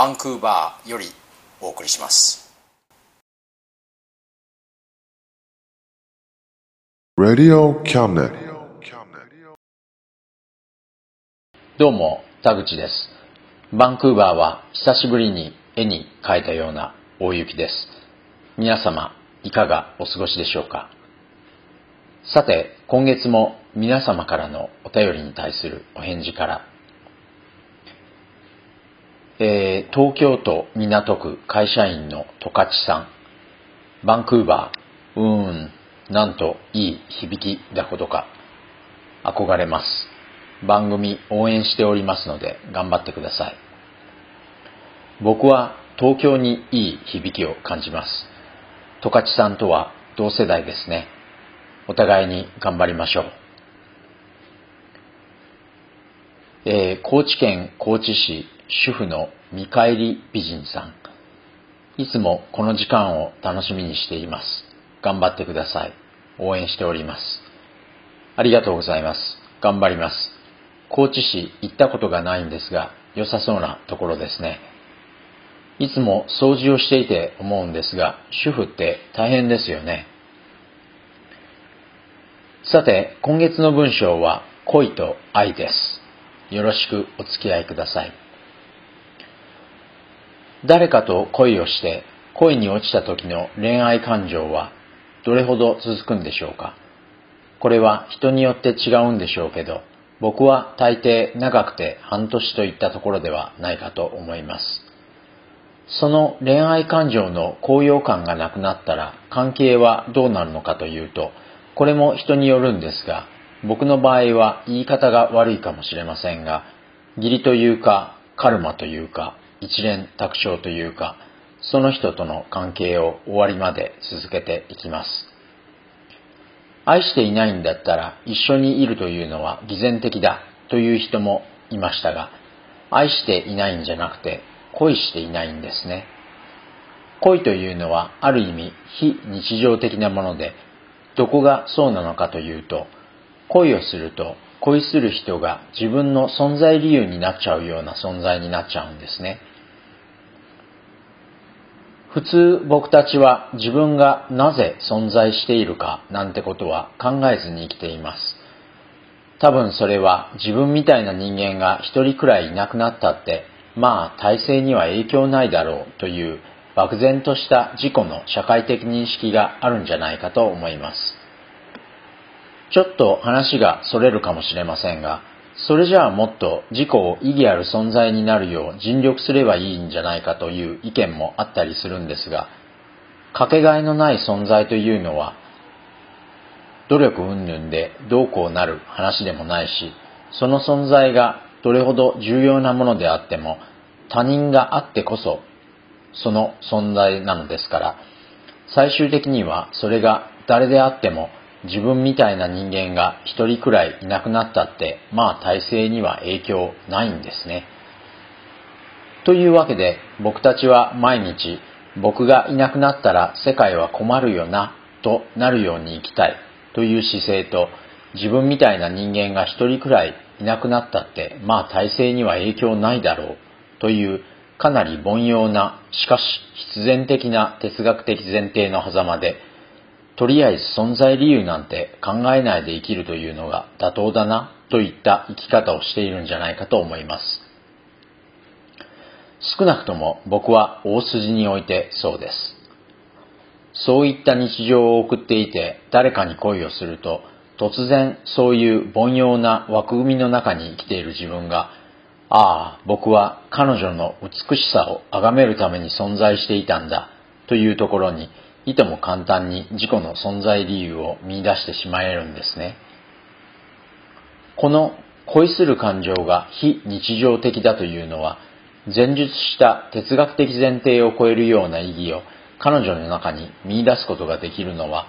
バンクーバーよりお送りします.どうも田口です。バンクーバーは久しぶりに絵に描いたような大雪です。皆様いかがお過ごしでしょうか？さて今月も皆様からのお便りに対するお返事からえー東京都港区会社員の十勝さん。バンクーバー。うーんなんといい響きだことか憧れます。番組応援しておりますので頑張ってください。僕は東京にいい響きを感じます。十勝さんとは同世代ですね。お互いに頑張りましょう。えー高知県高知市主婦の見返り美人さん。いつもこの時間を楽しみにしています。頑張ってください。応援しております。ありがとうございます。頑張ります。高知市行ったことがないんですが良さそうなところですね。いつも掃除をしていて思うんですが主婦って大変ですよね。さて今月の文章は恋と愛です。よろしくお付き合いください。誰かと恋をして恋に落ちた時の恋愛感情はどれほど続くんでしょうか？これは人によって違うんでしょうけど僕は大抵長くて半年といったところではないかと思います。その恋愛感情の高揚感がなくなったら関係はどうなるのかというとこれも人によるんですが僕の場合は言い方が悪いかもしれませんが義理というかカルマというか一連卓上というかその人との関係を終わりまで続けていきます。愛していないんだったら一緒にいるというのは偽善的だという人もいましたが愛していないんじゃなくて恋していないんですね。恋というのはある意味非日常的なものでどこがそうなのかというと恋をすると恋する人が自分の存在理由になっちゃうような存在になっちゃうんですね普通僕たちは自分がなぜ存在しているかなんてことは考えずに生きています。多分それは自分みたいな人間が一人くらいいなくなったって、まあ体制には影響ないだろうという漠然とした自己の社会的認識があるんじゃないかと思います。ちょっと話がそれるかもしれませんが、それじゃあもっと自己を意義ある存在になるよう尽力すればいいんじゃないかという意見もあったりするんですが、かけがえのない存在というのは、努力云々でどうこうなる話でもないし、その存在がどれほど重要なものであっても、他人があってこそ、その存在なのですから、最終的にはそれが誰であっても、自分みたいな人間が一人くらいいなくなったって、まあ体制には影響ないんですね。というわけで僕たちは毎日僕がいなくなったら世界は困るよなとなるように生きたいという姿勢と自分みたいな人間が一人くらいいなくなったってまあ体制には影響ないだろうというかなり凡庸なしかし必然的な哲学的前提の狭間でとりあえず存在理由なんて考えないで生きるというのが妥当だなといった生き方をしているんじゃないかと思います。少なくとも僕は大筋においてそうです。そういった日常を送っていて誰かに恋をすると突然そういう凡庸な枠組みの中に生きている自分がああ、僕は彼女の美しさを崇めるために存在していたんだというところにいとも簡単に自己の存在理由を見出してしまえるんですね。この恋する感情が非日常的だというのは前述した哲学的前提を超えるような意義を彼女の中に見出すことができるのは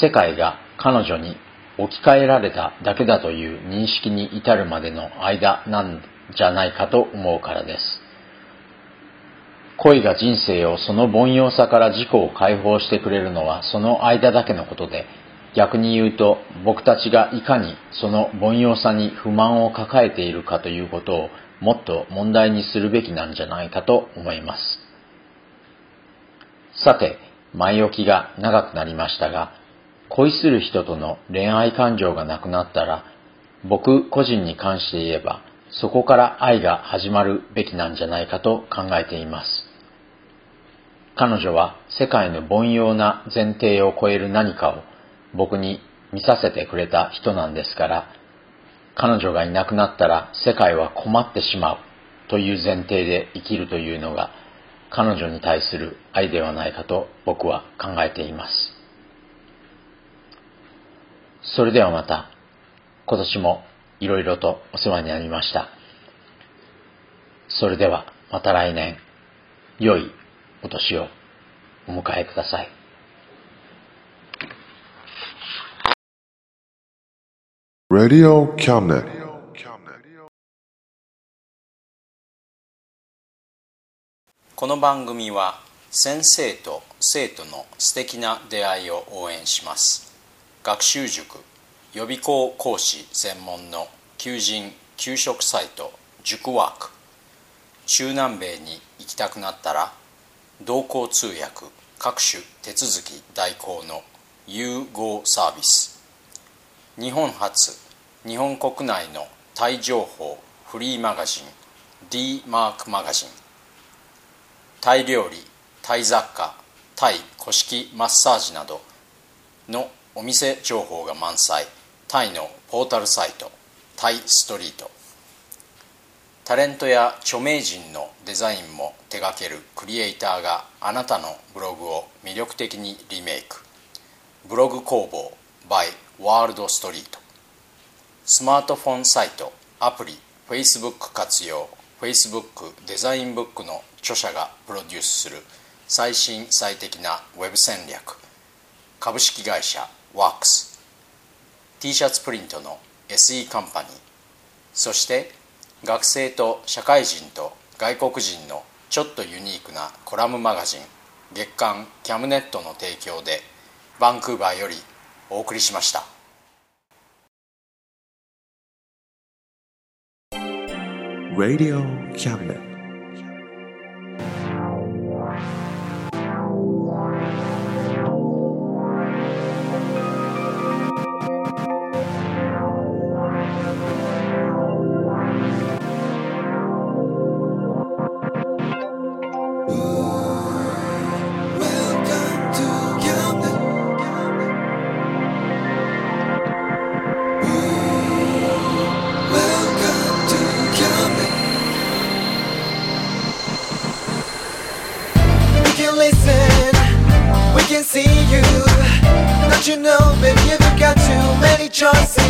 世界が彼女に置き換えられただけだという認識に至るまでの間なんじゃないかと思うからです。恋が人生をその凡庸さから自己を解放してくれるのはその間だけのことで、逆に言うと僕たちがいかにその凡庸さに不満を抱えているかということをもっと問題にするべきなんじゃないかと思います。さて、前置きが長くなりましたが、恋する人との恋愛感情がなくなったら、僕個人に関して言えば、そこから愛が始まるべきなんじゃないかと考えています。彼女は世界の凡庸な前提を超える何かを僕に見させてくれた人なんですから、彼女がいなくなったら世界は困ってしまうという前提で生きるというのが彼女に対する愛ではないかと僕は考えています。それではまた今年もいろいろとお世話になりました。それではまた来年、良いお年をお迎えください。Radio Cabinet. この番組は先生と生徒の素敵な出会いを応援します学習塾予備校講師専門の求人・給食サイト塾ワーク中南米に行きたくなったら同行通訳各種手続き代行の融合サービス。日本初日本国内のタイ情報フリーマガジン D マークマガジン。タイ料理タイ雑貨タイ古式マッサージなどのお店情報が満載。タイのポータルサイトタイストリート。タレントや著名人のデザインも手掛けるクリエイターがあなたのブログを魅力的にリメイク。ブログ工房 by ワールドストリートスマートフォンサイトアプリ Facebook 活用 Facebook デザインブックの著者がプロデュースする最新最適なウェブ戦略。株式会社ワークス。T シャツプリントの SE カンパニー。そして学生と社会人と外国人のちょっとユニークなコラムマガジン月刊キャムネットの提供でバンクーバーよりお送りしました Radio Cabinet. choices.